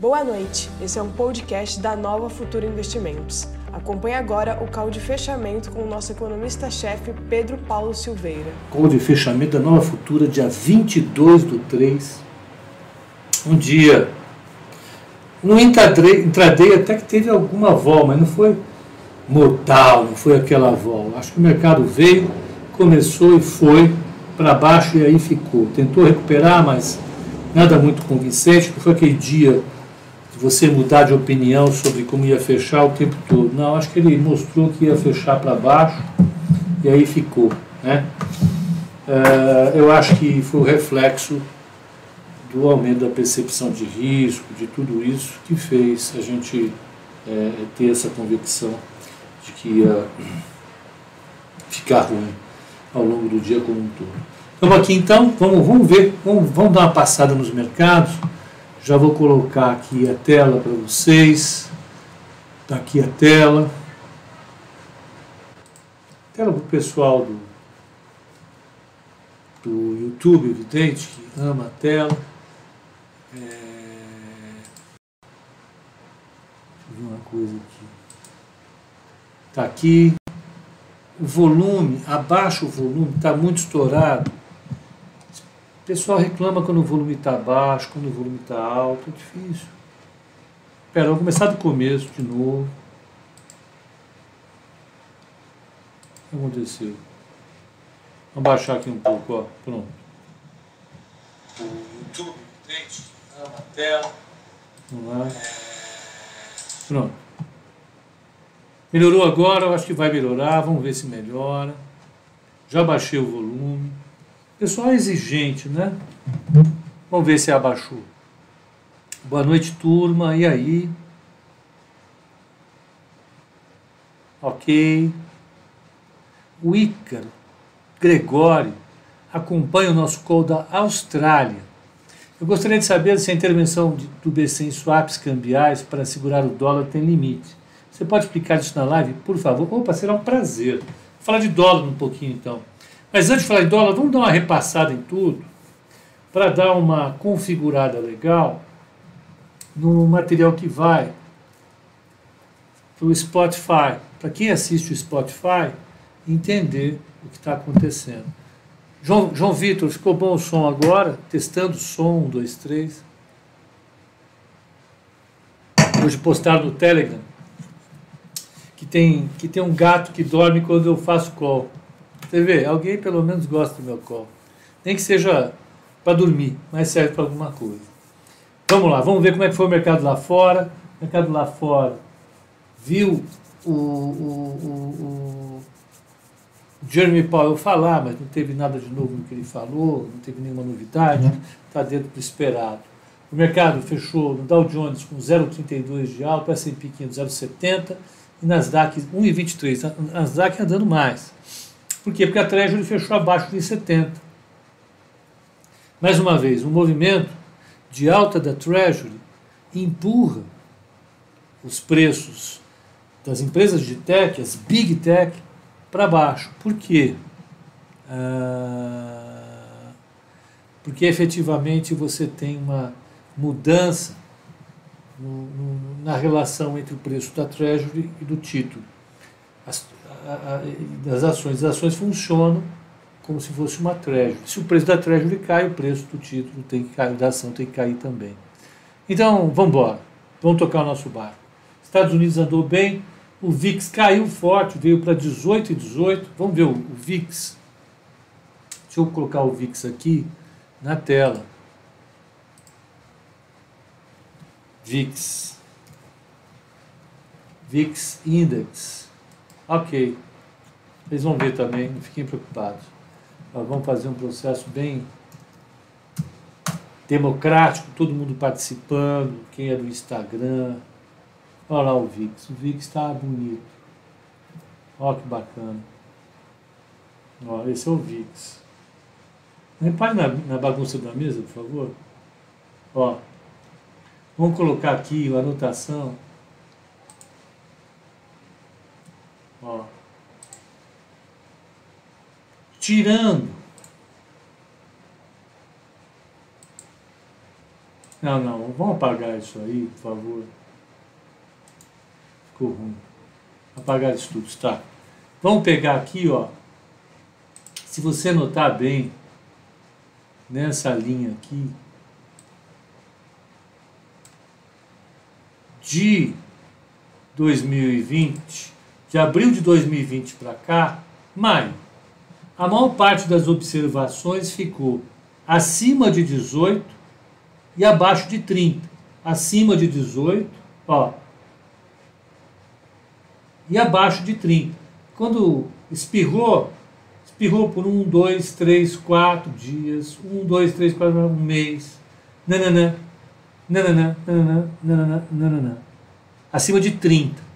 Boa noite, esse é um podcast da Nova Futura Investimentos. Acompanhe agora o call de fechamento com o nosso economista-chefe Pedro Paulo Silveira. Call de fechamento da Nova Futura, dia 22 do 3. Um dia. No intraday, intraday até que teve alguma vol, mas não foi mortal, não foi aquela vol. Acho que o mercado veio, começou e foi para baixo e aí ficou. Tentou recuperar, mas nada muito convincente, foi aquele dia você mudar de opinião sobre como ia fechar o tempo todo. Não, acho que ele mostrou que ia fechar para baixo e aí ficou. Né? Uh, eu acho que foi o reflexo do aumento da percepção de risco, de tudo isso que fez a gente é, ter essa convicção de que ia ficar ruim ao longo do dia como um todo. Vamos aqui então, vamos, vamos ver, vamos, vamos dar uma passada nos mercados. Já vou colocar aqui a tela para vocês. Está aqui a tela. Tela para o pessoal do, do YouTube, evidente, que ama a tela. É... Deixa eu ver uma coisa aqui. Está aqui. O volume, abaixo o volume, está muito estourado pessoal reclama quando o volume está baixo, quando o volume está alto, é difícil. Espera, vamos começar do começo de novo. O que aconteceu? Vamos baixar aqui um pouco, ó. Pronto. O YouTube? Na tela. Vamos lá. Pronto. Melhorou agora, eu acho que vai melhorar, vamos ver se melhora. Já baixei o volume. Pessoal exigente, né? Vamos ver se abaixou. Boa noite, turma. E aí? Ok. O Ícaro, Gregório, acompanha o nosso call da Austrália. Eu gostaria de saber se a intervenção do BC em swaps cambiais para segurar o dólar tem limite. Você pode explicar isso na live, por favor? Opa, será um prazer. Vou falar de dólar um pouquinho então. Mas antes de falar em dólar, vamos dar uma repassada em tudo para dar uma configurada legal no material que vai para o Spotify. Para quem assiste o Spotify, entender o que está acontecendo. João, João Vitor, ficou bom o som agora? Testando o som, um, dois, três. Hoje postaram no Telegram que tem, que tem um gato que dorme quando eu faço call. Você vê, alguém pelo menos gosta do meu colo. Nem que seja para dormir, mas serve para alguma coisa. Vamos lá, vamos ver como é que foi o mercado lá fora. O mercado lá fora viu o, o, o, o Jeremy Powell falar, mas não teve nada de novo no que ele falou, não teve nenhuma novidade, está uhum. dentro do esperado. O mercado fechou no Dow Jones com 0,32 de alta, S&P 500 0,70 e Nasdaq 1,23. Nasdaq andando mais. Por quê? Porque a Treasury fechou abaixo de 70. Mais uma vez, um movimento de alta da Treasury empurra os preços das empresas de tech, as big tech, para baixo. Por quê? Ah, porque efetivamente você tem uma mudança no, no, na relação entre o preço da Treasury e do título. As, das ações. As ações funcionam como se fosse uma treasury. Se o preço da treasury cai, o preço do título tem que cair, da ação tem que cair também. Então, vamos embora. Vamos tocar o nosso barco. Estados Unidos andou bem, o VIX caiu forte, veio para 18 e 18. Vamos ver o, o VIX. Deixa eu colocar o VIX aqui na tela. VIX. VIX Index. Ok. Eles vão ver também, não fiquem preocupados. Nós vamos fazer um processo bem democrático, todo mundo participando, quem é do Instagram. Olha lá o VIX. O VIX está bonito. Olha que bacana. Ó, esse é o VIX. Repare na, na bagunça da mesa, por favor. Ó, vamos colocar aqui a anotação. Ó. Tirando Não, não, vamos apagar isso aí, por favor. Ficou ruim. Apagar isso tudo, tá? Vamos pegar aqui, ó. Se você notar bem, nessa linha aqui, de 2020, de abril de 2020 para cá, maio, a maior parte das observações ficou acima de 18 e abaixo de 30. Acima de 18, ó, e abaixo de 30. Quando espirrou, espirrou por um, dois, três, quatro dias, um, dois, três, quatro, um mês, nananã, nananã, nananã, nananã, nananã, acima de 30.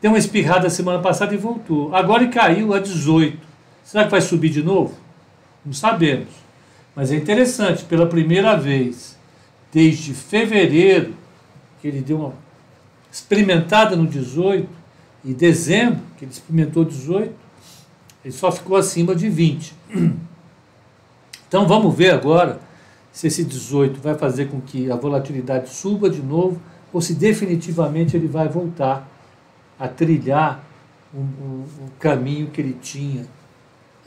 Tem uma espirrada semana passada e voltou. Agora caiu a 18. Será que vai subir de novo? Não sabemos. Mas é interessante, pela primeira vez, desde fevereiro, que ele deu uma experimentada no 18, e dezembro, que ele experimentou 18, ele só ficou acima de 20. Então vamos ver agora se esse 18 vai fazer com que a volatilidade suba de novo ou se definitivamente ele vai voltar a trilhar o caminho que ele tinha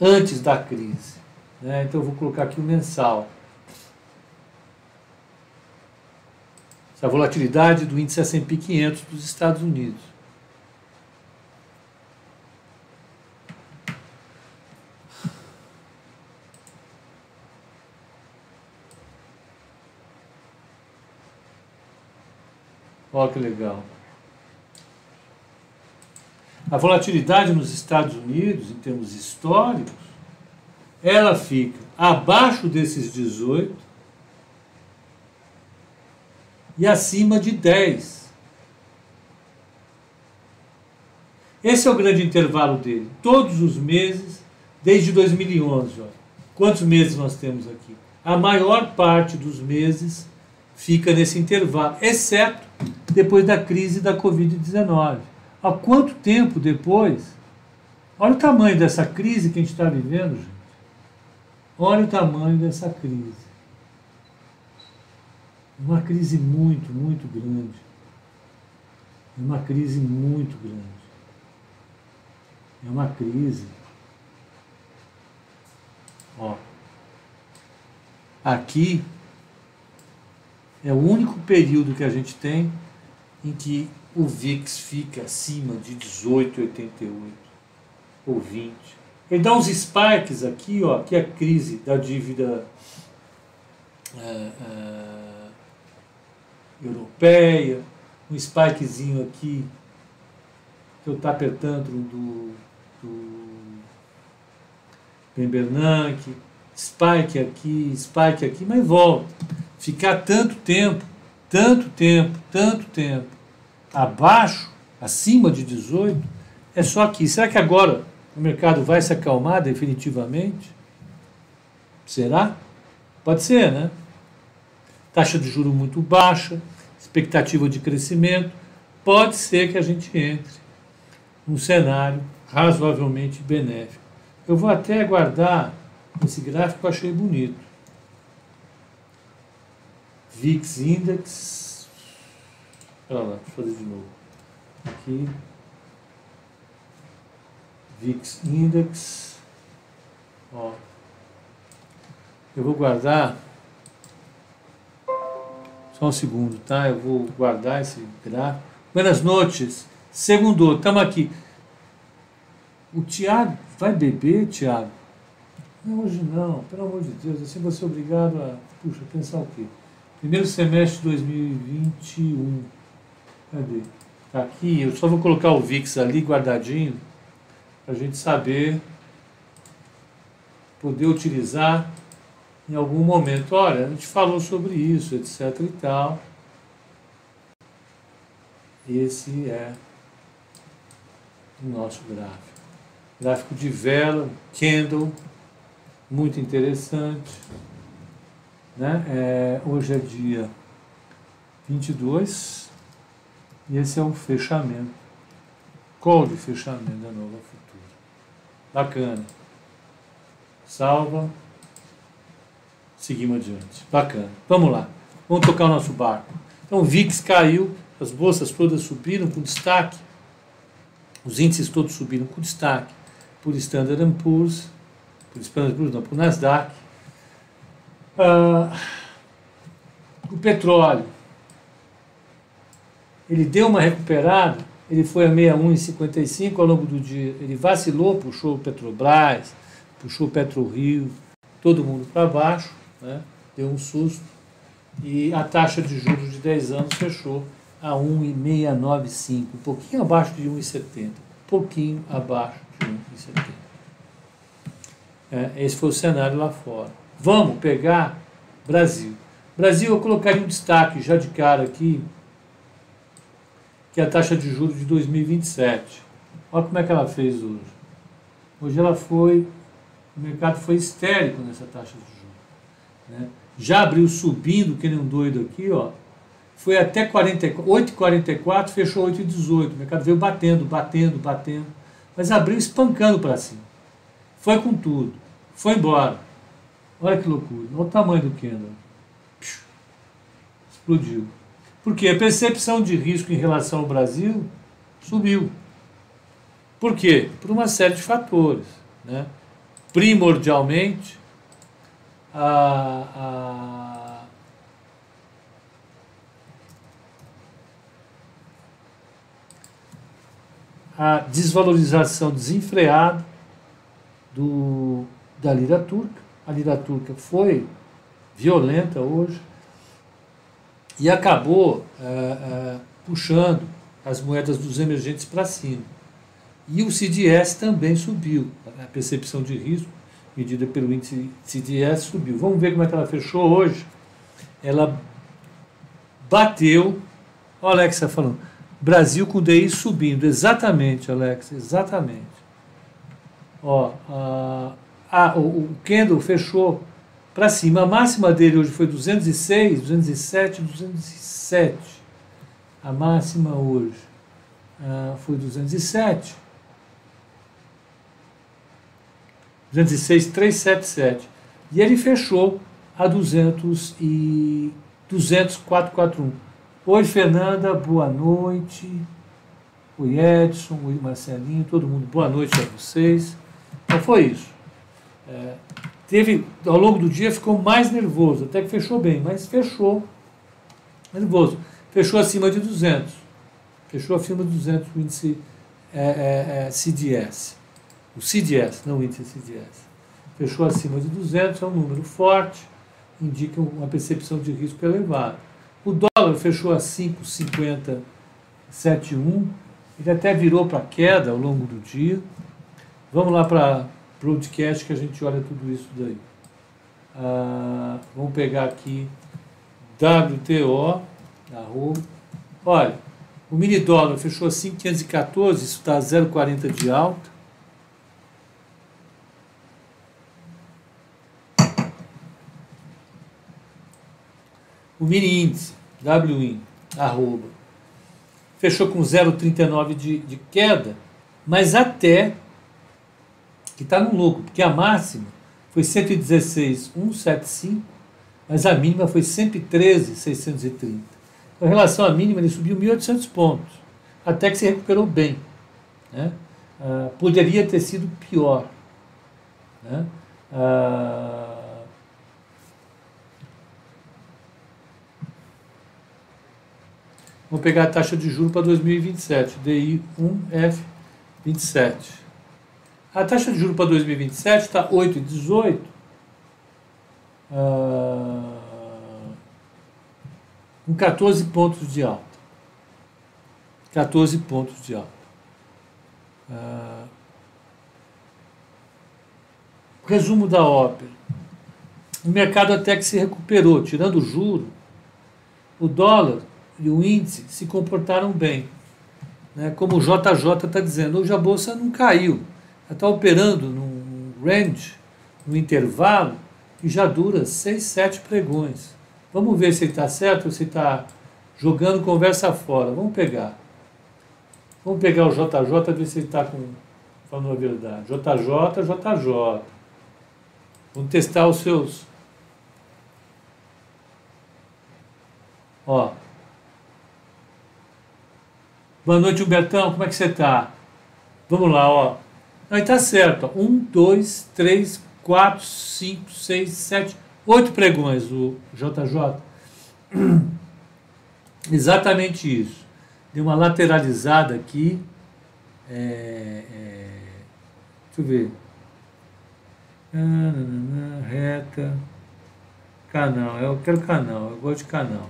antes da crise. Né? Então eu vou colocar aqui o mensal. Essa volatilidade do índice S&P 500 dos Estados Unidos. Olha que legal. A volatilidade nos Estados Unidos, em termos históricos, ela fica abaixo desses 18 e acima de 10. Esse é o grande intervalo dele. Todos os meses, desde 2011. Ó. Quantos meses nós temos aqui? A maior parte dos meses fica nesse intervalo, exceto depois da crise da Covid-19. Há quanto tempo depois? Olha o tamanho dessa crise que a gente está vivendo, gente. Olha o tamanho dessa crise. Uma crise muito, muito grande. Uma crise muito grande. É uma crise. Ó. Aqui é o único período que a gente tem em que o VIX fica acima de 18,88 ou 20. Ele dá uns spikes aqui, ó, que é a crise da dívida é, é, europeia, um spikezinho aqui que eu estou apertando do, do Ben Bernanke, spike aqui, spike aqui, mas volta. Ficar tanto tempo, tanto tempo, tanto tempo abaixo, acima de 18, é só aqui. Será que agora o mercado vai se acalmar definitivamente? Será? Pode ser, né? Taxa de juro muito baixa, expectativa de crescimento, pode ser que a gente entre num cenário razoavelmente benéfico. Eu vou até guardar esse gráfico eu achei bonito. VIX Index. Olha lá, deixa eu fazer de novo. Aqui. VIX Index. Ó. Eu vou guardar. Só um segundo, tá? Eu vou guardar esse gráfico. Buenas noites. Segundo, estamos aqui. O Tiago, vai beber, Tiago? Não, hoje não, pelo amor de Deus, assim você é obrigado a, puxa, pensar o quê? Primeiro semestre de 2021. Cadê? Aqui, eu só vou colocar o VIX ali guardadinho para a gente saber poder utilizar em algum momento. Olha, a gente falou sobre isso, etc e tal. Esse é o nosso gráfico. Gráfico de vela, candle, muito interessante. Né? É, hoje é dia 22 e esse é o fechamento. Call de fechamento da Nova Futura. Bacana. Salva. Seguimos adiante. Bacana. Vamos lá. vamos tocar o nosso barco. Então o VIX caiu, as bolsas todas subiram com destaque, os índices todos subiram com destaque, por Standard Poor's, por Standard Poor's não, por Nasdaq. Ah, o petróleo, ele deu uma recuperada, ele foi a 61,55 ao longo do dia, ele vacilou, puxou o Petrobras, puxou o PetroRio, todo mundo para baixo, né? deu um susto, e a taxa de juros de 10 anos fechou a 1,695, um pouquinho abaixo de 1,70, pouquinho abaixo de 1,70. É, esse foi o cenário lá fora. Vamos pegar Brasil. Brasil, eu colocaria um destaque já de cara aqui, que é a taxa de juros de 2027. Olha como é que ela fez hoje. Hoje ela foi, o mercado foi histérico nessa taxa de juros. Né? Já abriu subindo, que nem um doido aqui, ó. Foi até 8,44, fechou 8,18. O mercado veio batendo, batendo, batendo. Mas abriu espancando para cima. Foi com tudo. Foi embora. Olha que loucura. Olha o tamanho do candle. Explodiu. Porque a percepção de risco em relação ao Brasil subiu. Por quê? Por uma série de fatores. Né? Primordialmente, a, a, a desvalorização desenfreada do, da lira turca. A lira turca foi violenta hoje e acabou é, é, puxando as moedas dos emergentes para cima. E o CDS também subiu, a percepção de risco medida pelo índice CDS subiu. Vamos ver como é que ela fechou hoje. Ela bateu, o Alex está falando, Brasil com DI subindo, exatamente, Alex, exatamente. Ó, a, a, o, o candle fechou para cima. A máxima dele hoje foi 206, 207, 207. A máxima hoje ah, foi 207. 206, 377. E ele fechou a 200 e 200, 441. Oi, Fernanda, boa noite. Oi, Edson, oi, Marcelinho, todo mundo, boa noite a vocês. Então foi isso. É, teve, ao longo do dia ficou mais nervoso, até que fechou bem, mas fechou nervoso. Fechou acima de 200. Fechou acima de 200 o índice é, é, é CDS. O CDS, não o índice CDS. Fechou acima de 200, é um número forte, indica uma percepção de risco elevada. O dólar fechou a 5,5071, ele até virou para queda ao longo do dia. Vamos lá para o podcast que a gente olha tudo isso daí. Ah, vamos pegar aqui WTO, arroba. Olha, o mini dólar fechou a 5,514, isso está 0,40 de alta. O mini índice, WIN, arroba, fechou com 0,39 de, de queda, mas até que está no lucro, porque a máxima foi 116,175, mas a mínima foi 113,630. Com relação à mínima, ele subiu 1.800 pontos, até que se recuperou bem. Né? Ah, poderia ter sido pior. Né? Ah, Vamos pegar a taxa de juros para 2027, DI 1F27. A taxa de juros para 2027 está 8,18. Ah, com 14 pontos de alta. 14 pontos de alta. Ah, resumo da ópera. O mercado até que se recuperou, tirando o juro, o dólar e o índice se comportaram bem. Né? Como o JJ está dizendo, hoje a bolsa não caiu, está operando num range, num intervalo, que já dura seis, sete pregões. Vamos ver se ele está certo ou se está jogando conversa fora. Vamos pegar. Vamos pegar o JJ ver se ele está falando a verdade. JJ, JJ. Vamos testar os seus Ó. Boa noite, Humbertão. Como é que você tá? Vamos lá, ó. Aí tá certo. Ó. Um, dois, três, quatro, cinco, seis, sete, oito pregões, o JJ. Exatamente isso. Deu uma lateralizada aqui. É, é, deixa eu ver. Reta. Canal. Eu quero canal. Eu gosto de canal.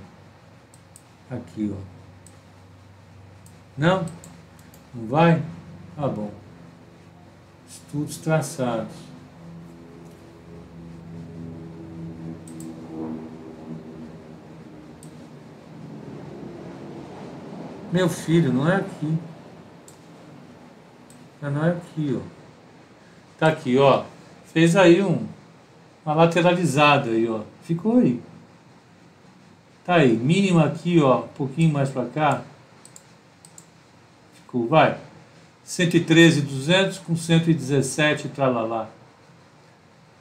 Aqui, ó. Não? Não vai? Tá bom. Estudos traçados. Meu filho, não é aqui. Não é aqui, ó. Tá aqui, ó. Fez aí um, uma lateralizada aí, ó. Ficou aí. Tá aí, mínima aqui, ó, um pouquinho mais para cá. Ficou, vai. 113,200 com 117 tralalá.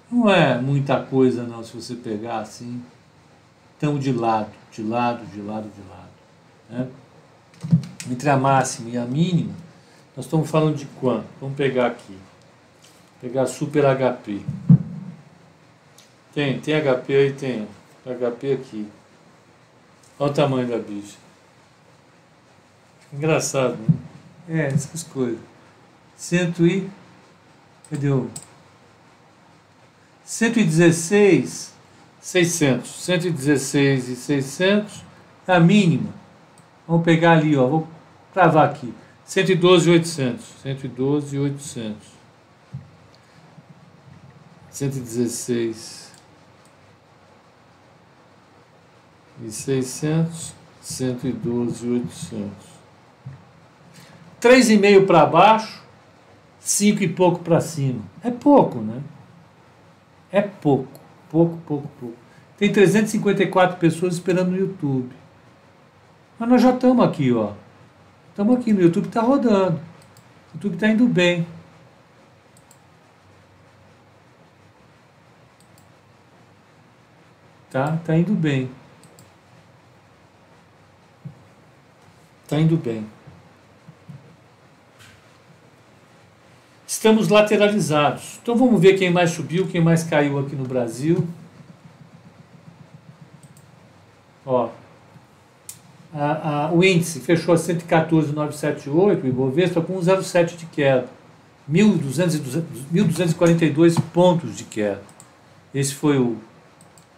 Não é muita coisa não, se você pegar assim. Então de lado, de lado, de lado, de lado. Né? Entre a máxima e a mínima, nós estamos falando de quanto? Vamos pegar aqui. Pegar super HP. Tem, tem HP aí, tem. HP aqui. Olha o tamanho da bicha. Engraçado, né? É, essas coisas. Cento e. Cadê o. 116, 600. 116 e 600 é a mínima. Vamos pegar ali, ó. Vou cravar aqui. 112 e 800. 112 e 800. 116 e 600. 112 e 800. 3,5 para baixo, 5 e pouco para cima. É pouco, né? É pouco, pouco, pouco, pouco. Tem 354 pessoas esperando no YouTube. Mas nós já estamos aqui, ó. Estamos aqui no YouTube, está rodando. O YouTube está indo bem. Tá? Tá indo bem. Tá indo bem. Estamos lateralizados. Então vamos ver quem mais subiu, quem mais caiu aqui no Brasil. Ó, a, a, o índice fechou a 114,978, o Ibovespa com 1,07 de queda. 1.242 pontos de queda. Esse foi o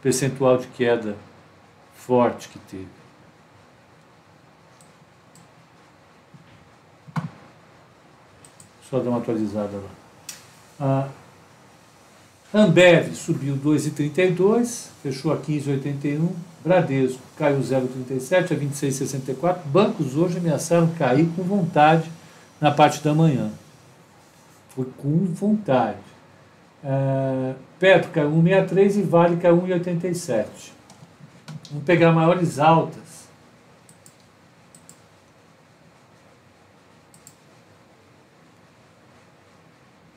percentual de queda forte que teve. Só dar uma atualizada lá. A Ambev subiu 2,32, fechou a 15,81. Bradesco caiu 0,37 a 26,64. Bancos hoje ameaçaram cair com vontade na parte da manhã. Foi com vontade. É, Petro caiu 1,63 e Vale caiu 1,87. Vamos pegar maiores altas.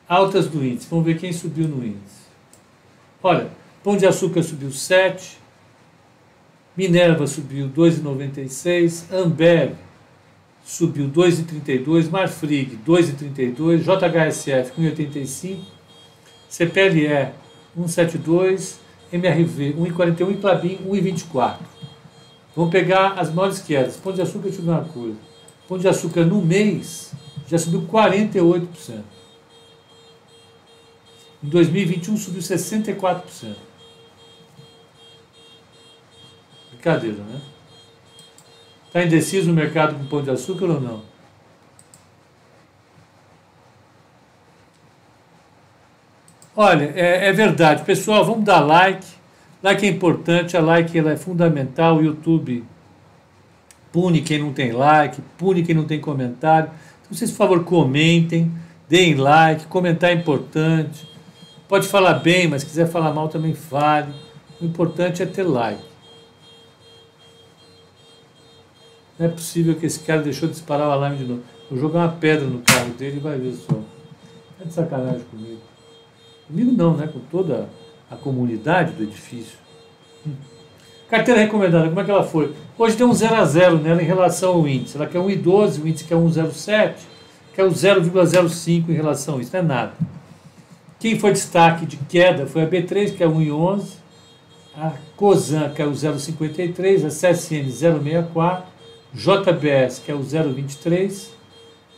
Altas do índice. Vamos ver quem subiu no índice. Olha, Pão de Açúcar subiu 7, Minerva subiu 2,96, Ambev subiu 2,32, Marfrig 2,32, JHSF 1,85, CPLE 1,72, MRV 1,41 e Clabin 1,24. Vamos pegar as maiores quedas. Pão de Açúcar, eu ver uma coisa. Pão de Açúcar no mês já subiu 48%. Em 2021 subiu 64%. Brincadeira, né? Está indeciso o mercado com pão de açúcar ou não? Olha, é, é, verdade. Pessoal, vamos dar like. Like é importante, a like ela é fundamental. O YouTube pune quem não tem like, pune quem não tem comentário. Então, vocês, por favor, comentem, deem like. Comentar é importante. Pode falar bem, mas se quiser falar mal também fale. O importante é ter like. Não é possível que esse cara deixou de disparar o alarme de novo. Vou jogar uma pedra no carro dele e vai ver só. É de sacanagem comigo. Comigo não, né? Com toda a comunidade do edifício. Hum. Carteira recomendada, como é que ela foi? Hoje tem um 0 a 0 nela em relação ao índice. Ela quer 1,12, o índice quer 1,07, quer o 0,05 em relação a isso, não é nada. Quem foi destaque de queda foi a B3, que é 1,11, a COSAN, que é o 0,53, a CSN 0,64, JBS, que é o 0,23,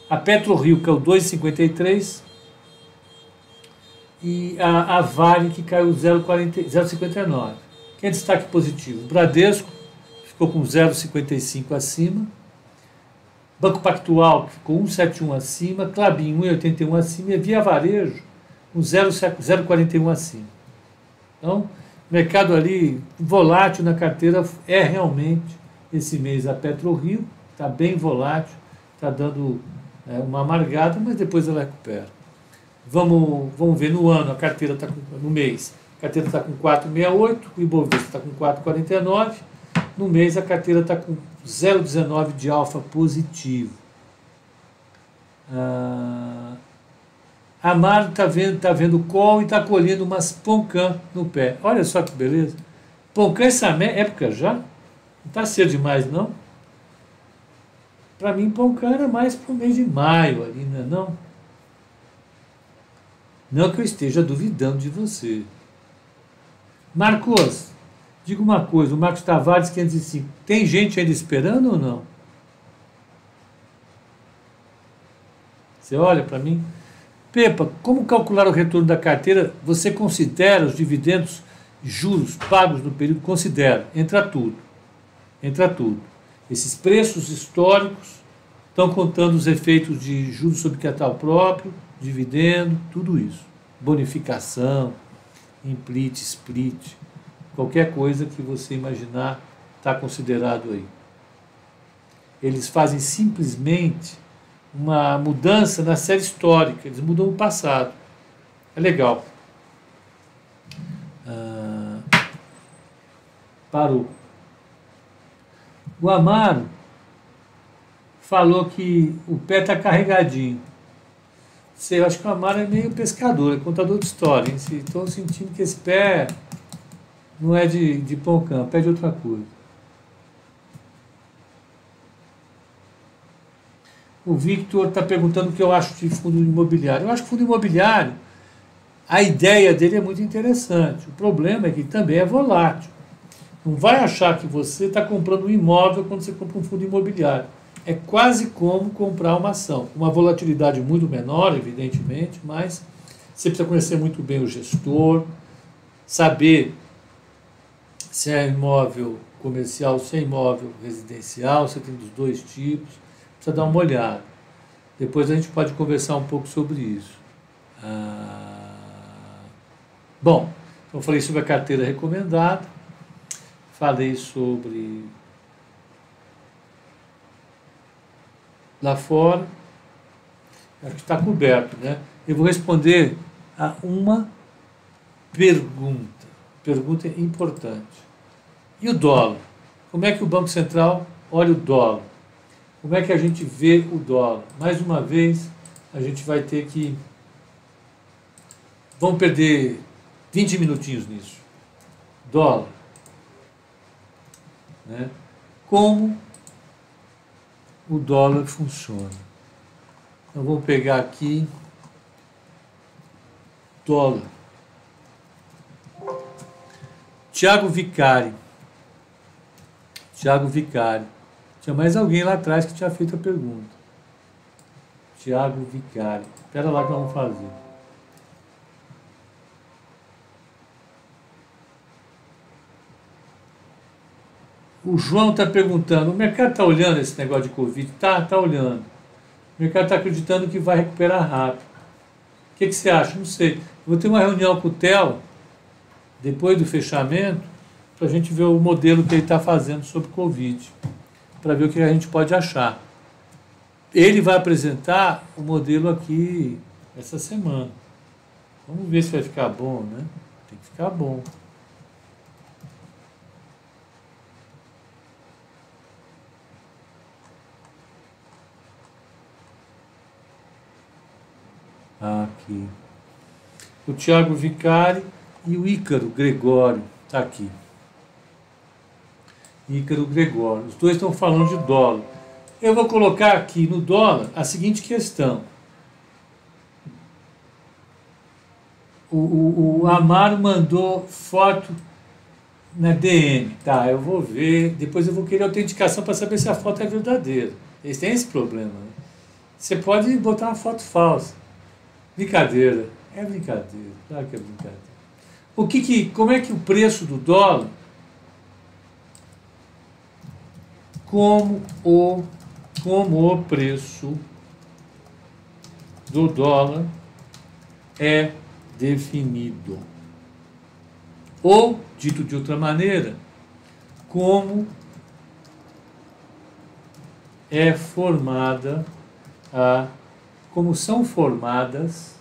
a PetroRio, que é o 2,53, e a, a Vale, que caiu 0,59. Quem é destaque positivo? Bradesco, ficou com 0,55 acima. Banco Pactual, que ficou 1,71 acima. Clabin, 1,81 acima. E Via Varejo, com 0,41 acima. Então, mercado ali volátil na carteira é realmente esse mês a PetroRio, está bem volátil, está dando é, uma amargada, mas depois ela recupera. Vamos, vamos ver no ano, a carteira está no mês, a carteira está com 4,68, o Ibovespa está com 4,49, no mês a carteira está com 0,19 de alfa positivo. Ah, a Mar está vendo, tá vendo call e está colhendo umas poncã no pé. Olha só que beleza. Poncã essa época já? Não está cedo demais, não? Para mim, poncã era mais para o mês de maio ali, não é não? Não que eu esteja duvidando de você. Marcos, diga uma coisa, o Marcos Tavares 505, tem gente ainda esperando ou não? Você olha para mim? Pepa, como calcular o retorno da carteira? Você considera os dividendos, juros pagos no período? Considera, entra tudo. Entra tudo. Esses preços históricos estão contando os efeitos de juros sobre capital próprio, dividendo, tudo isso. Bonificação, implit, split, qualquer coisa que você imaginar está considerado aí. Eles fazem simplesmente uma mudança na série histórica, eles mudam o passado. É legal. Ah, parou. O Amaro falou que o pé está carregadinho. Sei, eu acho que o Amaro é meio pescador, é contador de história. Estou sentindo que esse pé não é de, de pão campo, é de outra coisa. O Victor está perguntando o que eu acho de fundo imobiliário. Eu acho que fundo imobiliário, a ideia dele é muito interessante. O problema é que também é volátil. Não vai achar que você está comprando um imóvel quando você compra um fundo imobiliário é quase como comprar uma ação. Uma volatilidade muito menor, evidentemente, mas você precisa conhecer muito bem o gestor, saber se é imóvel comercial, se é imóvel residencial, se tem dos dois tipos, precisa dar uma olhada. Depois a gente pode conversar um pouco sobre isso. Ah, bom, então falei sobre a carteira recomendada, falei sobre lá fora. Acho que está coberto, né? Eu vou responder a uma pergunta. Pergunta importante. E o dólar? Como é que o Banco Central olha o dólar? Como é que a gente vê o dólar? Mais uma vez, a gente vai ter que. Vamos perder 20 minutinhos nisso. Dólar. Né? Como o dólar funciona. Então vou pegar aqui dólar. Tiago Vicari. Tiago Vicari. Tinha mais alguém lá atrás que tinha feito a pergunta. Tiago Vicari. Espera lá que vamos fazer. O João está perguntando, o mercado está olhando esse negócio de Covid? Está, está olhando. O mercado está acreditando que vai recuperar rápido. O que, que você acha? Não sei. Vou ter uma reunião com o Theo, depois do fechamento, para a gente ver o modelo que ele está fazendo sobre Covid, para ver o que a gente pode achar. Ele vai apresentar o modelo aqui essa semana. Vamos ver se vai ficar bom, né? Tem que ficar bom. aqui. O Tiago Vicari e o Ícaro Gregório está aqui. Ícaro Gregório. Os dois estão falando de dólar. Eu vou colocar aqui no dólar a seguinte questão. O, o, o Amaro mandou foto na DM. Tá, eu vou ver. Depois eu vou querer autenticação para saber se a foto é verdadeira. Eles têm esse problema. Né? Você pode botar uma foto falsa. Brincadeira. É brincadeira. Claro que é brincadeira. O que que, como é que o preço do dólar como o como o preço do dólar é definido. Ou, dito de outra maneira, como é formada a como são formadas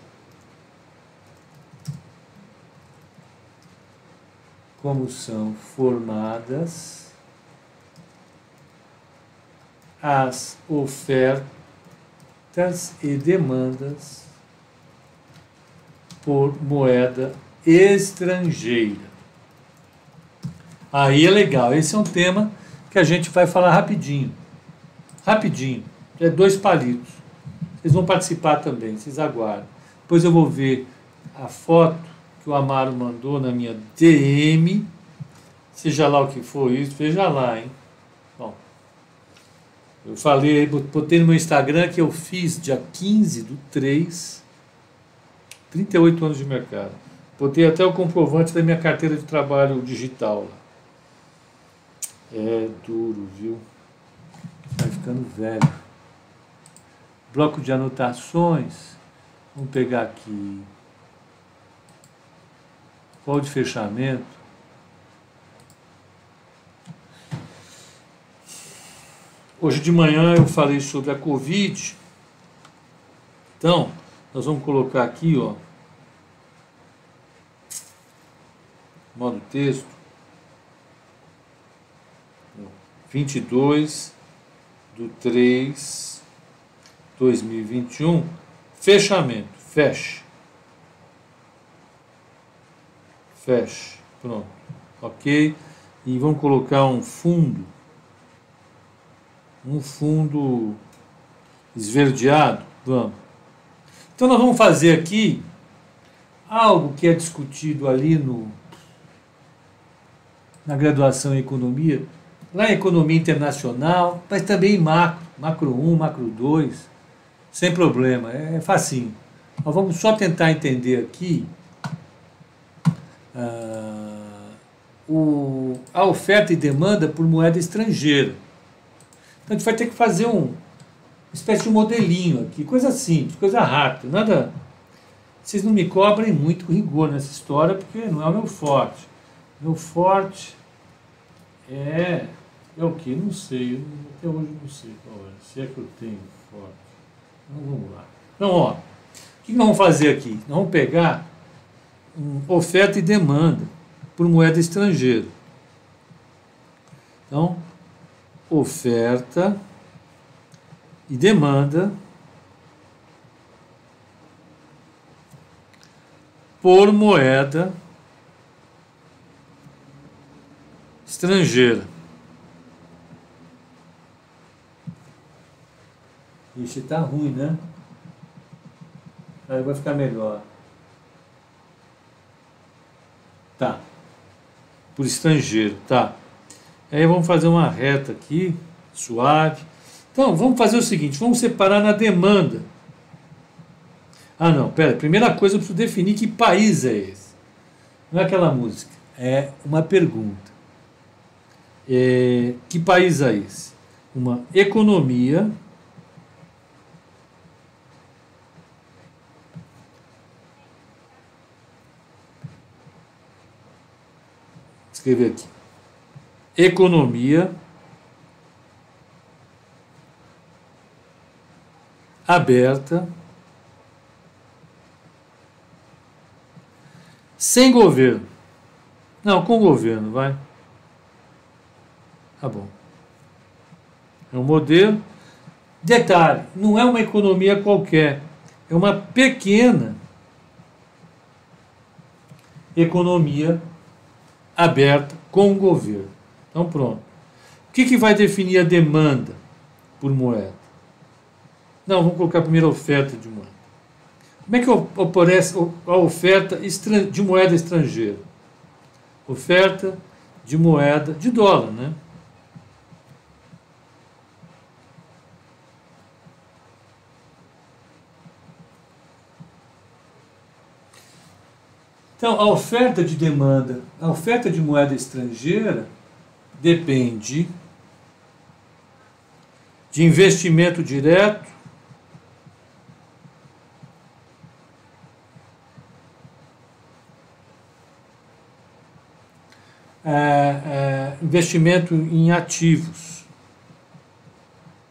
como são formadas as ofertas e demandas por moeda estrangeira. Aí é legal. Esse é um tema que a gente vai falar rapidinho. Rapidinho. É dois palitos. Vocês vão participar também, vocês aguardem. Depois eu vou ver a foto que o Amaro mandou na minha DM. Seja lá o que for isso, veja lá, hein? Eu falei, botei no meu Instagram que eu fiz dia 15 do 3, 38 anos de mercado. Botei até o comprovante da minha carteira de trabalho digital. É duro, viu? Vai ficando velho. Bloco de anotações. Vamos pegar aqui. Qual de fechamento? Hoje de manhã eu falei sobre a Covid. Então, nós vamos colocar aqui, ó. Modo texto. 22 do 3 2021 fechamento feche feche pronto ok e vamos colocar um fundo um fundo esverdeado vamos então nós vamos fazer aqui algo que é discutido ali no na graduação em economia lá em economia internacional, mas também em macro, macro 1, macro 2, sem problema, é, é facinho. Nós vamos só tentar entender aqui ah, o, a oferta e demanda por moeda estrangeira. A gente vai ter que fazer um, uma espécie de modelinho aqui, coisa simples, coisa rápida, nada. Vocês não me cobrem muito rigor nessa história, porque não é o meu forte. Meu forte é é o que? Não sei. Até hoje não sei qual é. Se é que eu tenho foto. Então vamos lá. Então, ó, o que nós vamos fazer aqui? Nós vamos pegar um, oferta e demanda por moeda estrangeira. Então, oferta e demanda por moeda estrangeira. Ixi, tá ruim, né? Aí vai ficar melhor. Tá. Por estrangeiro, tá. Aí vamos fazer uma reta aqui, suave. Então, vamos fazer o seguinte, vamos separar na demanda. Ah, não, pera. Primeira coisa, eu preciso definir que país é esse. Não é aquela música, é uma pergunta. É, que país é esse? Uma economia escrever aqui. Economia aberta sem governo. Não, com governo, vai. Tá bom. É um modelo. Detalhe, não é uma economia qualquer, é uma pequena economia aberta com o governo. Então, pronto. O que, que vai definir a demanda por moeda? Não, vamos colocar primeiro a oferta de moeda. Como é que aparece a oferta de moeda estrangeira? Oferta de moeda de dólar, né? Então, a oferta de demanda, a oferta de moeda estrangeira depende de investimento direto é, é, investimento em ativos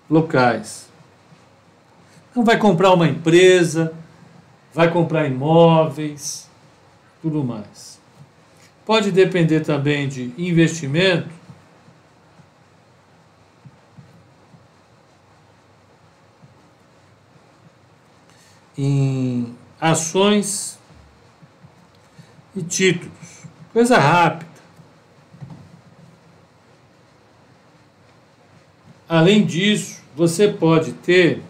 locais. Então vai comprar uma empresa, vai comprar imóveis, tudo mais. Pode depender também de investimento em ações e títulos. Coisa rápida. Além disso, você pode ter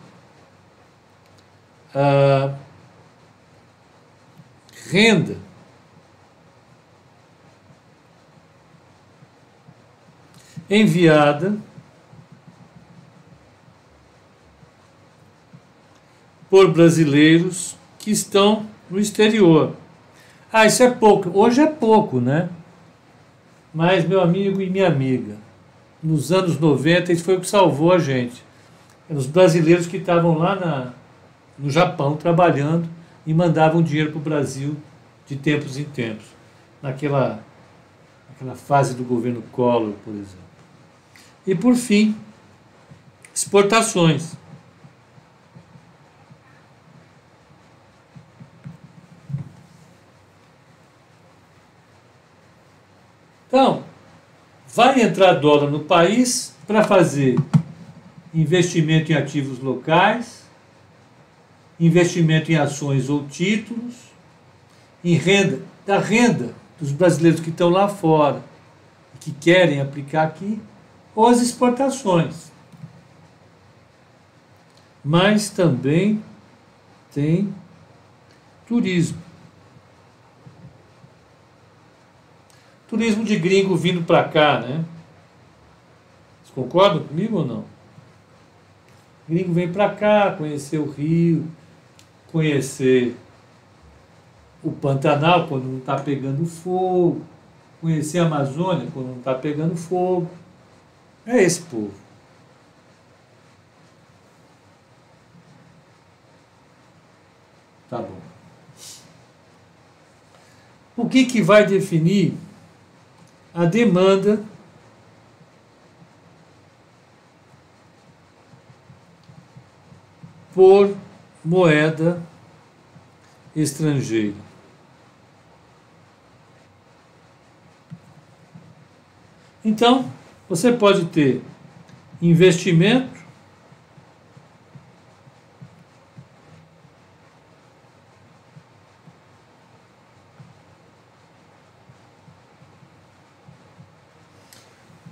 ah, renda enviada por brasileiros que estão no exterior. Ah, isso é pouco. Hoje é pouco, né? Mas, meu amigo e minha amiga, nos anos 90, isso foi o que salvou a gente. Os brasileiros que estavam lá na, no Japão trabalhando e mandavam dinheiro para o Brasil de tempos em tempos, naquela, naquela fase do governo Collor, por exemplo. E por fim, exportações. Então, vai entrar dólar no país para fazer investimento em ativos locais, investimento em ações ou títulos, em renda, da renda dos brasileiros que estão lá fora, que querem aplicar aqui, ou as exportações. Mas também tem turismo. Turismo de gringo vindo para cá, né? Vocês concordam comigo ou não? gringo vem para cá conhecer o Rio, conhecer o Pantanal quando não está pegando fogo, conhecer a Amazônia quando não está pegando fogo. É esse povo. Tá bom. O que, que vai definir a demanda por moeda estrangeira. Então, você pode ter investimento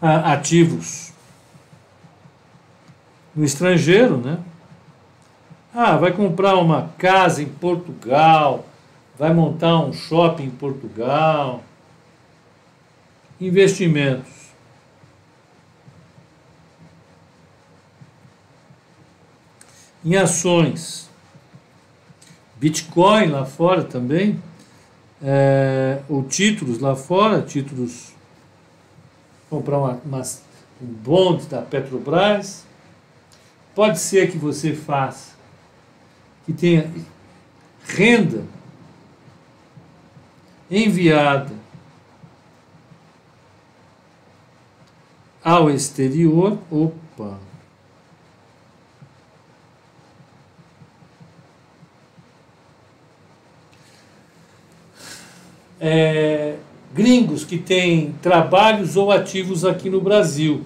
ativos no estrangeiro, né? Ah, vai comprar uma casa em Portugal, vai montar um shopping em Portugal. Investimentos. Em ações. Bitcoin lá fora também. É, ou títulos lá fora, títulos comprar uma, uma, um bonde da Petrobras. Pode ser que você faça, que tenha renda enviada ao exterior. Opa! É, gringos que têm trabalhos ou ativos aqui no Brasil.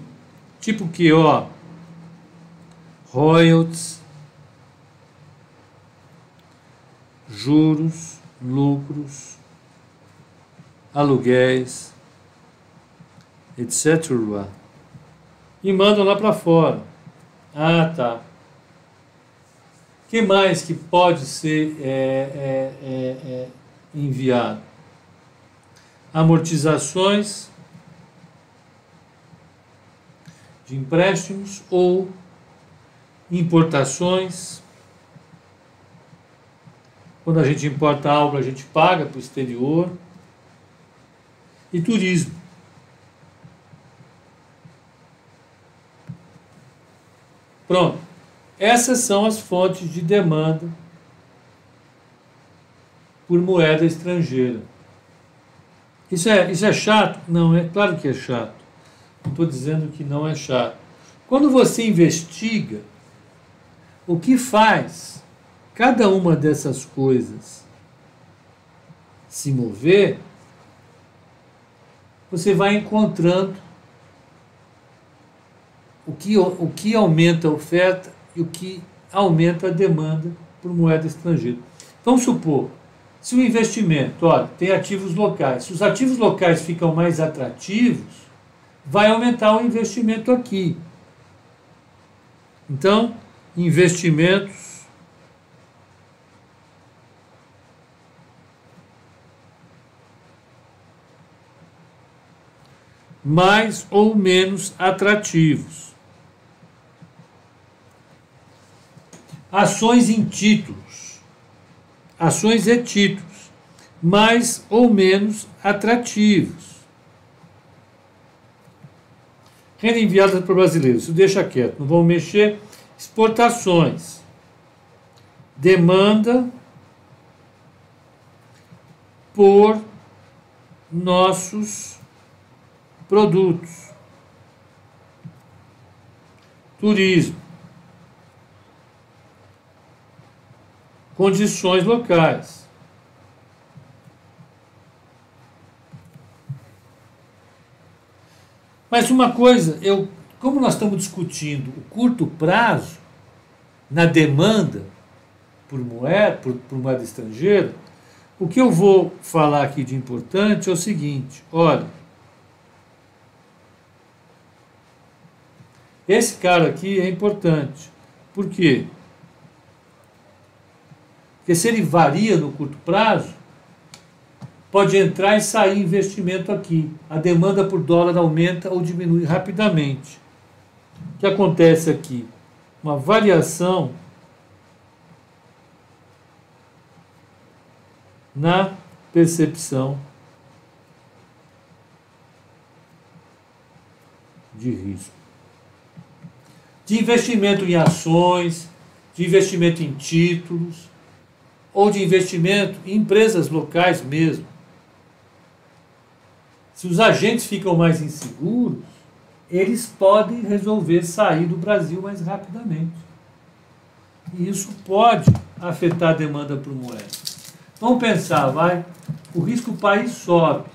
Tipo que, ó, royalties, juros, lucros, aluguéis, etc. e mandam lá para fora. Ah, tá. Que mais que pode ser é, é, é, é enviado? Amortizações de empréstimos ou importações. Quando a gente importa algo, a gente paga para o exterior. E turismo. Pronto. Essas são as fontes de demanda por moeda estrangeira. Isso é, isso é chato? Não, é claro que é chato. Estou dizendo que não é chato. Quando você investiga o que faz cada uma dessas coisas se mover, você vai encontrando o que, o que aumenta a oferta e o que aumenta a demanda por moeda estrangeira. Vamos supor, se o investimento, olha, tem ativos locais, se os ativos locais ficam mais atrativos, vai aumentar o investimento aqui. Então, investimentos mais ou menos atrativos. Ações em títulos. Ações e títulos, mais ou menos atrativos. Renda enviada para brasileiros, isso deixa quieto, não vamos mexer. Exportações. Demanda por nossos produtos. Turismo. Condições locais. Mas uma coisa, eu, como nós estamos discutindo o curto prazo na demanda por moeda, por, por moeda estrangeira, o que eu vou falar aqui de importante é o seguinte: olha, Esse cara aqui é importante. Por quê? Porque se ele varia no curto prazo, pode entrar e sair investimento aqui. A demanda por dólar aumenta ou diminui rapidamente. O que acontece aqui? Uma variação na percepção de risco de investimento em ações, de investimento em títulos, ou de investimento em empresas locais mesmo. Se os agentes ficam mais inseguros, eles podem resolver sair do Brasil mais rapidamente. E isso pode afetar a demanda por moeda. Vamos pensar, vai. O risco país sobe.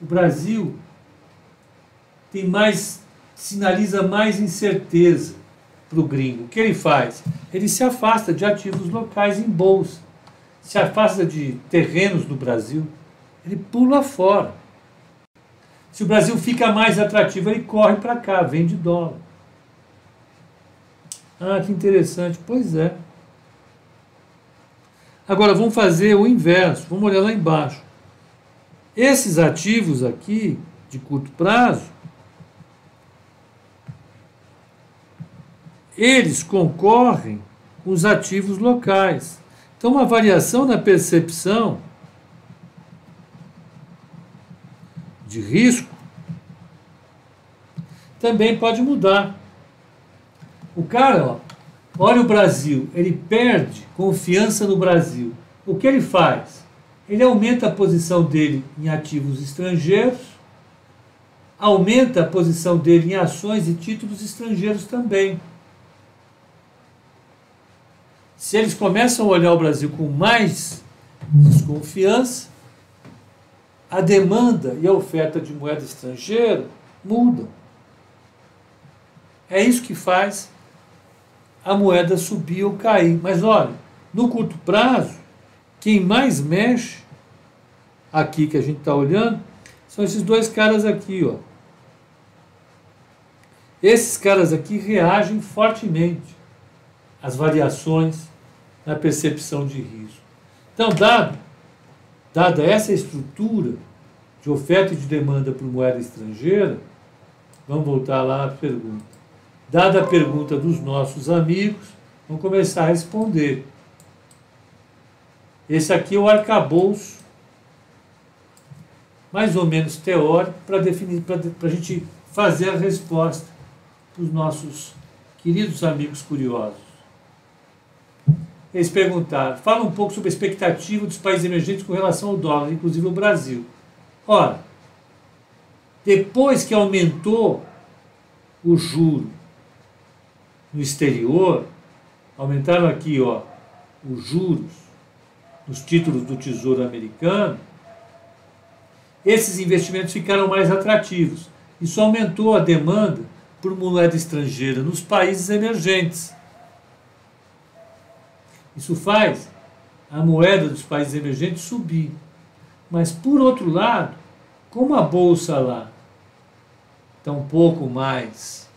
O Brasil tem mais sinaliza mais incerteza para o gringo. O que ele faz? Ele se afasta de ativos locais em bolsa, se afasta de terrenos no Brasil, ele pula fora. Se o Brasil fica mais atrativo, ele corre para cá, vende dólar. Ah, que interessante. Pois é. Agora vamos fazer o inverso. Vamos olhar lá embaixo. Esses ativos aqui, de curto prazo, eles concorrem com os ativos locais. Então, uma variação na percepção de risco também pode mudar. O cara, ó, olha o Brasil, ele perde confiança no Brasil. O que ele faz? Ele aumenta a posição dele em ativos estrangeiros, aumenta a posição dele em ações e títulos estrangeiros também. Se eles começam a olhar o Brasil com mais desconfiança, a demanda e a oferta de moeda estrangeira mudam. É isso que faz a moeda subir ou cair. Mas olha, no curto prazo, quem mais mexe aqui que a gente está olhando são esses dois caras aqui, ó. Esses caras aqui reagem fortemente às variações na percepção de risco. Então, dado, dada essa estrutura de oferta e de demanda por moeda estrangeira, vamos voltar lá à pergunta. Dada a pergunta dos nossos amigos, vamos começar a responder. Esse aqui é o arcabouço, mais ou menos teórico, para definir, para a gente fazer a resposta para os nossos queridos amigos curiosos. Eles perguntaram, fala um pouco sobre a expectativa dos países emergentes com relação ao dólar, inclusive o Brasil. Ora, depois que aumentou o juro no exterior, aumentaram aqui, ó, os juros nos títulos do Tesouro americano, esses investimentos ficaram mais atrativos. Isso aumentou a demanda por moeda estrangeira nos países emergentes. Isso faz a moeda dos países emergentes subir. Mas, por outro lado, como a bolsa lá está um pouco mais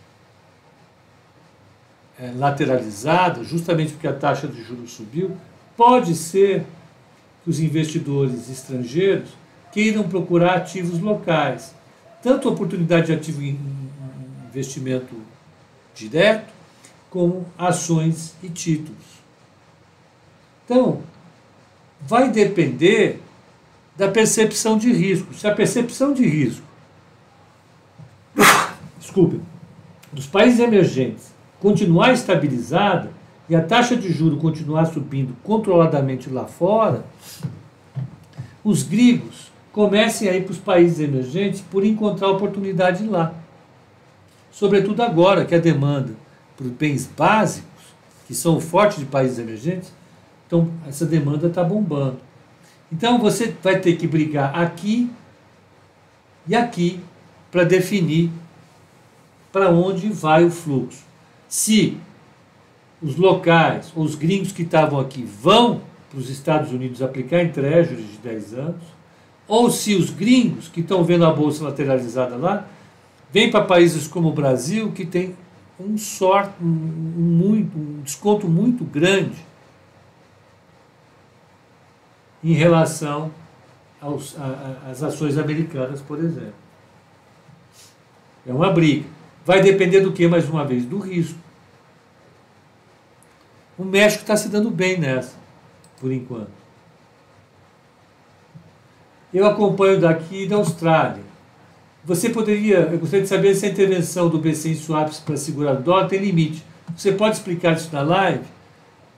é, lateralizada, justamente porque a taxa de juros subiu, pode ser que os investidores estrangeiros queiram procurar ativos locais, tanto oportunidade de ativo em investimento direto, como ações e títulos. Então, vai depender da percepção de risco. Se a percepção de risco, desculpe, dos países emergentes continuar estabilizada e a taxa de juro continuar subindo controladamente lá fora, os gregos comecem a ir para os países emergentes por encontrar oportunidade lá. Sobretudo agora que a demanda por bens básicos, que são fortes de países emergentes, então essa demanda está bombando. Então você vai ter que brigar aqui e aqui para definir para onde vai o fluxo. Se os locais, ou os gringos que estavam aqui, vão para os Estados Unidos aplicar em de 10 anos, ou se os gringos que estão vendo a bolsa lateralizada lá, vêm para países como o Brasil, que tem um, sorte, um, um, muito, um desconto muito grande em relação aos, a, às ações americanas, por exemplo. É uma briga. Vai depender do que, mais uma vez? Do risco. O México está se dando bem nessa, por enquanto. Eu acompanho daqui da Austrália. Você poderia, eu gostaria de saber se a intervenção do BC em swaps para segurar o dólar tem limite. Você pode explicar isso na live?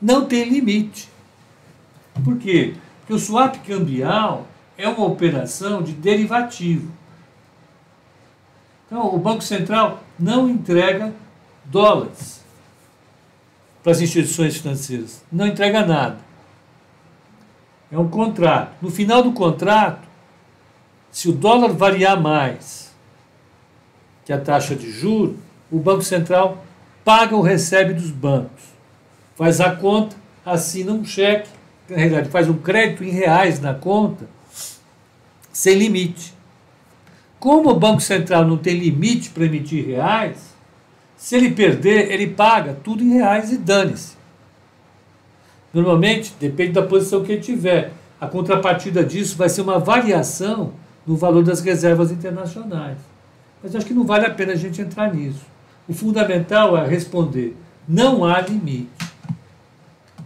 Não tem limite. Por quê? Porque o swap cambial é uma operação de derivativo. Então, o Banco Central não entrega dólares para as instituições financeiras. Não entrega nada. É um contrato. No final do contrato, se o dólar variar mais que a taxa de juro, o Banco Central paga ou recebe dos bancos. Faz a conta, assina um cheque, na realidade faz um crédito em reais na conta, sem limite. Como o Banco Central não tem limite para emitir reais, se ele perder, ele paga tudo em reais e dane-se. Normalmente, depende da posição que ele tiver. A contrapartida disso vai ser uma variação no valor das reservas internacionais. Mas acho que não vale a pena a gente entrar nisso. O fundamental é responder: não há limite.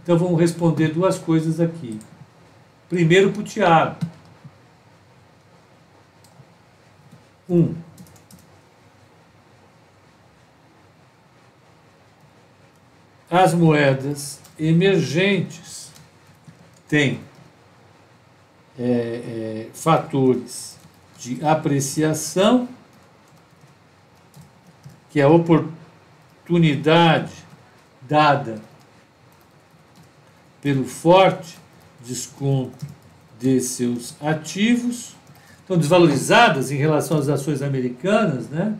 Então vamos responder duas coisas aqui. Primeiro para o Tiago. Um, as moedas emergentes têm é, é, fatores de apreciação, que é a oportunidade dada pelo forte desconto de seus ativos, estão desvalorizadas em relação às ações americanas, né?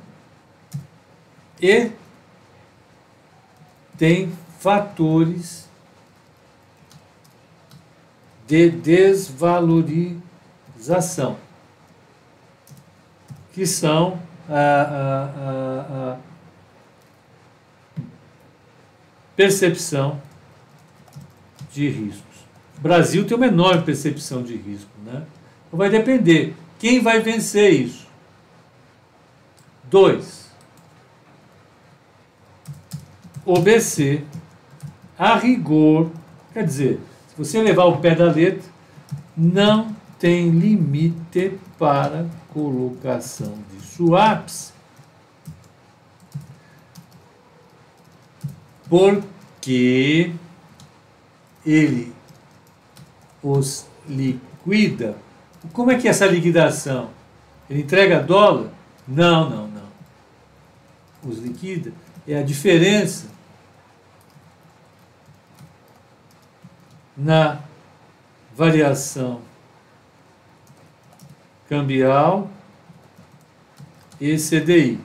E tem fatores de desvalorização, que são a, a, a, percepção de riscos. O Brasil tem uma enorme percepção de risco. Né? Então vai depender. Quem vai vencer isso? Dois. O BC, a rigor, quer dizer, se você levar o pé da letra, não tem limite para colocação de swaps. Porque ele os liquida. Como é que é essa liquidação? Ele entrega dólar? Não, não, não. Os liquida é a diferença na variação cambial e CDI.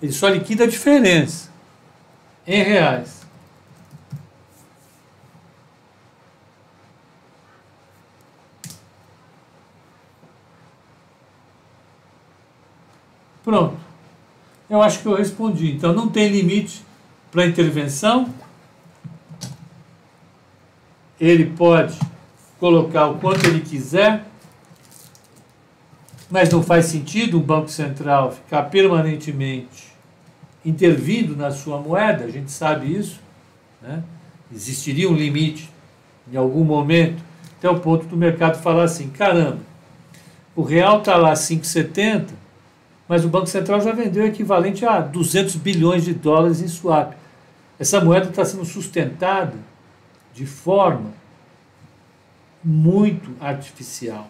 Ele só liquida a diferença em reais. Pronto. Eu acho que eu respondi. Então não tem limite para intervenção. Ele pode colocar o quanto ele quiser, mas não faz sentido o Banco Central ficar permanentemente intervindo na sua moeda, a gente sabe isso. Né? Existiria um limite em algum momento, até o ponto do mercado falar assim: caramba, o real está lá 5,70, mas o Banco Central já vendeu equivalente a 200 bilhões de dólares em swap. Essa moeda está sendo sustentada de forma muito artificial.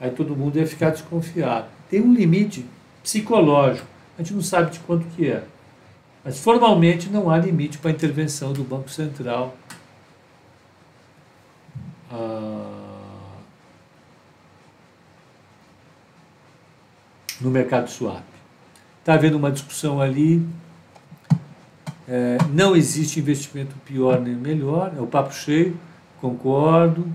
Aí todo mundo ia ficar desconfiado. Tem um limite psicológico. A gente não sabe de quanto que é. Mas formalmente não há limite para a intervenção do Banco Central. Ah, no mercado swap. Está havendo uma discussão ali. É, não existe investimento pior nem melhor, é o papo cheio, concordo.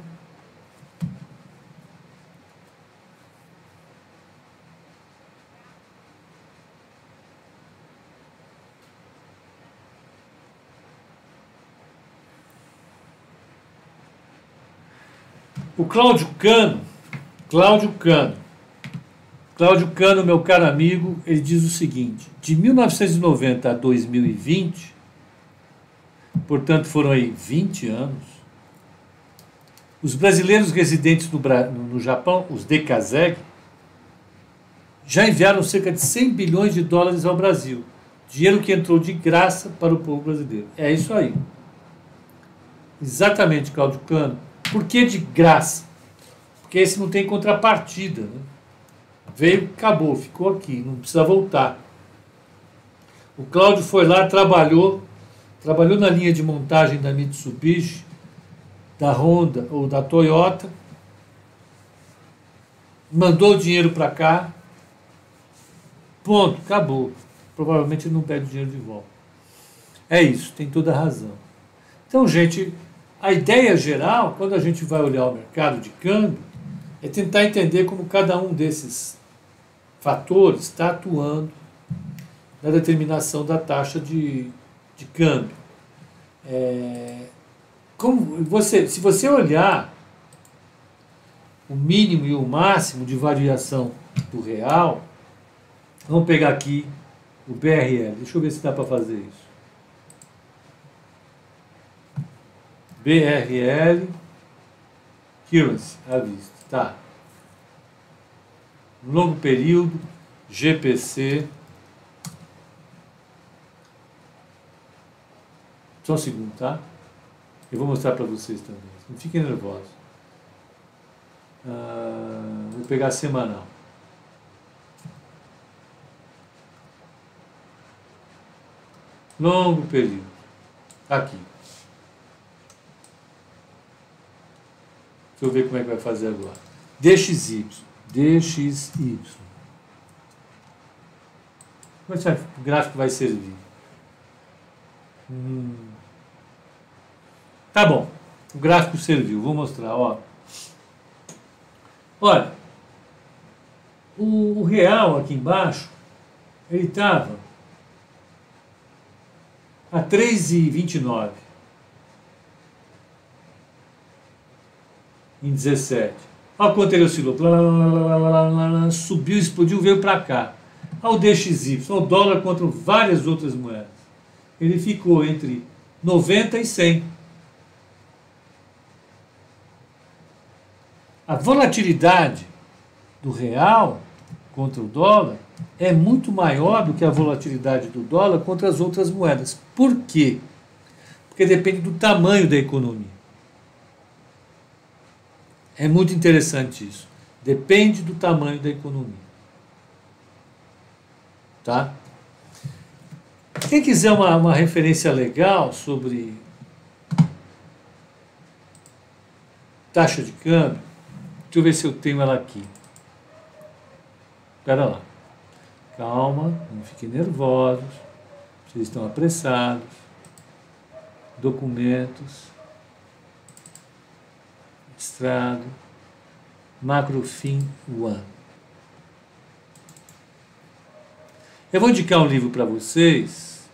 O Cláudio Cano, Cláudio Cano, Cláudio Cano, meu caro amigo, ele diz o seguinte: de 1990 a 2020, portanto foram aí 20 anos, os brasileiros residentes no, no Japão, os DKZEG, já enviaram cerca de 100 bilhões de dólares ao Brasil. Dinheiro que entrou de graça para o povo brasileiro. É isso aí. Exatamente, Cláudio Cano. Por que de graça? Porque esse não tem contrapartida. Né? Veio, acabou, ficou aqui, não precisa voltar. O Cláudio foi lá, trabalhou, trabalhou na linha de montagem da Mitsubishi, da Honda ou da Toyota, mandou o dinheiro para cá, ponto, acabou. Provavelmente ele não pede o dinheiro de volta. É isso, tem toda a razão. Então, gente, a ideia geral, quando a gente vai olhar o mercado de câmbio, é tentar entender como cada um desses fatores está atuando na determinação da taxa de, de câmbio. É, como você, se você olhar o mínimo e o máximo de variação do real, vamos pegar aqui o BRL. Deixa eu ver se dá para fazer isso. BRL Currency à vista. Tá longo período, GPC. Só um segundo, tá? Eu vou mostrar para vocês também. Não fiquem nervosos. Ah, vou pegar semanal. Longo período. Aqui. Deixa eu ver como é que vai fazer agora. DXY dxy. Como é que o gráfico vai servir? Hum. Tá bom, o gráfico serviu, vou mostrar. Ó. Olha, o, o real aqui embaixo, ele estava a 3,29 em 17. Olha quanto ele oscilou. Subiu, explodiu, veio para cá. Olha o DXY, o dólar contra várias outras moedas. Ele ficou entre 90 e 100. A volatilidade do real contra o dólar é muito maior do que a volatilidade do dólar contra as outras moedas. Por quê? Porque depende do tamanho da economia. É muito interessante isso. Depende do tamanho da economia. Tá? Quem quiser uma, uma referência legal sobre taxa de câmbio, deixa eu ver se eu tenho ela aqui. Espera lá. Calma, não fiquem nervosos. Vocês estão apressados. Documentos. Estrado. Macrofim One. Eu vou indicar um livro para vocês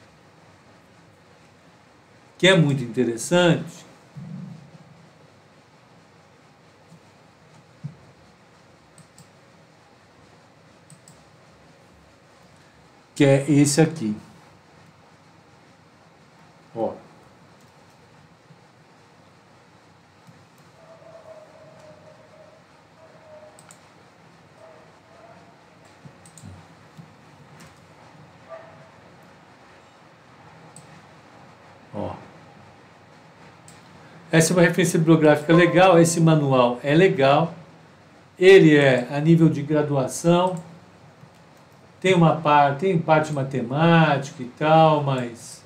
que é muito interessante. Que é esse aqui. Ó. Essa é uma referência bibliográfica legal, esse manual é legal. Ele é a nível de graduação, tem uma parte, tem parte matemática e tal, mas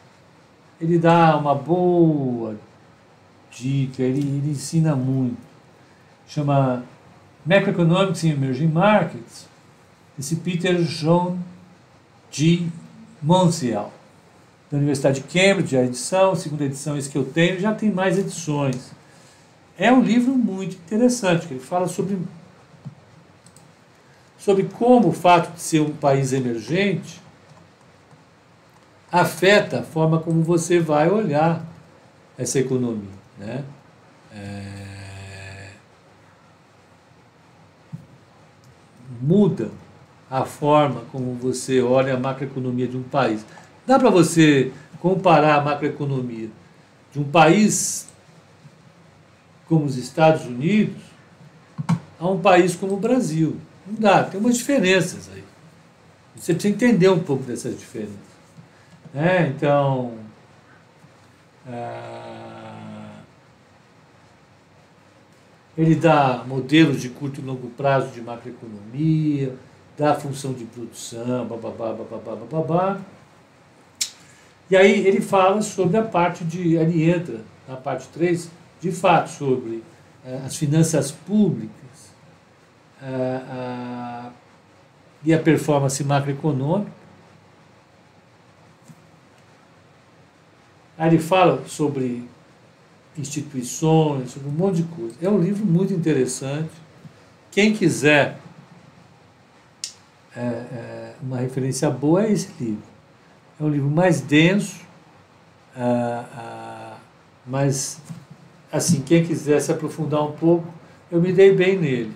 ele dá uma boa dica, ele, ele ensina muito. Chama Macroeconomics in Emerging Markets, esse Peter John G. Monsiel da Universidade de Cambridge, a edição, segunda edição, esse que eu tenho, já tem mais edições. É um livro muito interessante, que ele fala sobre, sobre como o fato de ser um país emergente afeta a forma como você vai olhar essa economia. Né? É... Muda a forma como você olha a macroeconomia de um país. Dá para você comparar a macroeconomia de um país como os Estados Unidos a um país como o Brasil. Não dá, tem umas diferenças aí. Você precisa entender um pouco dessas diferenças. É, então, ah, ele dá modelos de curto e longo prazo de macroeconomia, dá função de produção, bababá, bababá, bababá. E aí ele fala sobre a parte de. Ele entra na parte 3, de fato, sobre uh, as finanças públicas uh, uh, e a performance macroeconômica. Aí ele fala sobre instituições, sobre um monte de coisa. É um livro muito interessante. Quem quiser é, é, uma referência boa é esse livro. É um livro mais denso, ah, ah, mas, assim, quem quiser se aprofundar um pouco, eu me dei bem nele.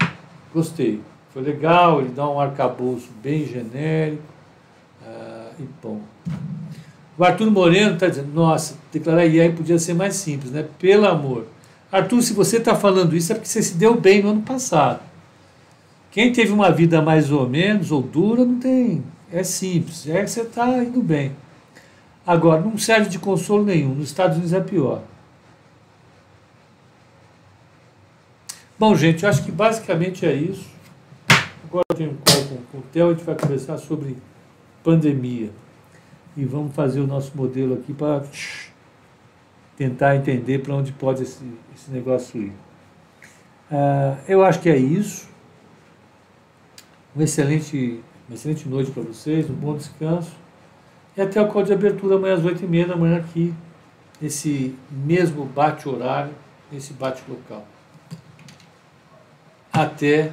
Gostei. Foi legal, ele dá um arcabouço bem genérico ah, e bom. O Arthur Moreno está dizendo, nossa, declarar IR podia ser mais simples, né? Pelo amor. Arthur, se você está falando isso é porque você se deu bem no ano passado. Quem teve uma vida mais ou menos, ou dura, não tem é simples, é que você está indo bem. Agora, não serve de consolo nenhum. Nos Estados Unidos é pior. Bom, gente, eu acho que basicamente é isso. Agora eu tenho um call com, o Theo, a gente vai conversar sobre pandemia. E vamos fazer o nosso modelo aqui para tentar entender para onde pode esse, esse negócio ir. Uh, eu acho que é isso. Um excelente uma excelente noite para vocês, um bom descanso. E até o código de abertura amanhã às 8h30 da manhã aqui, nesse mesmo bate-horário, nesse bate-local. Até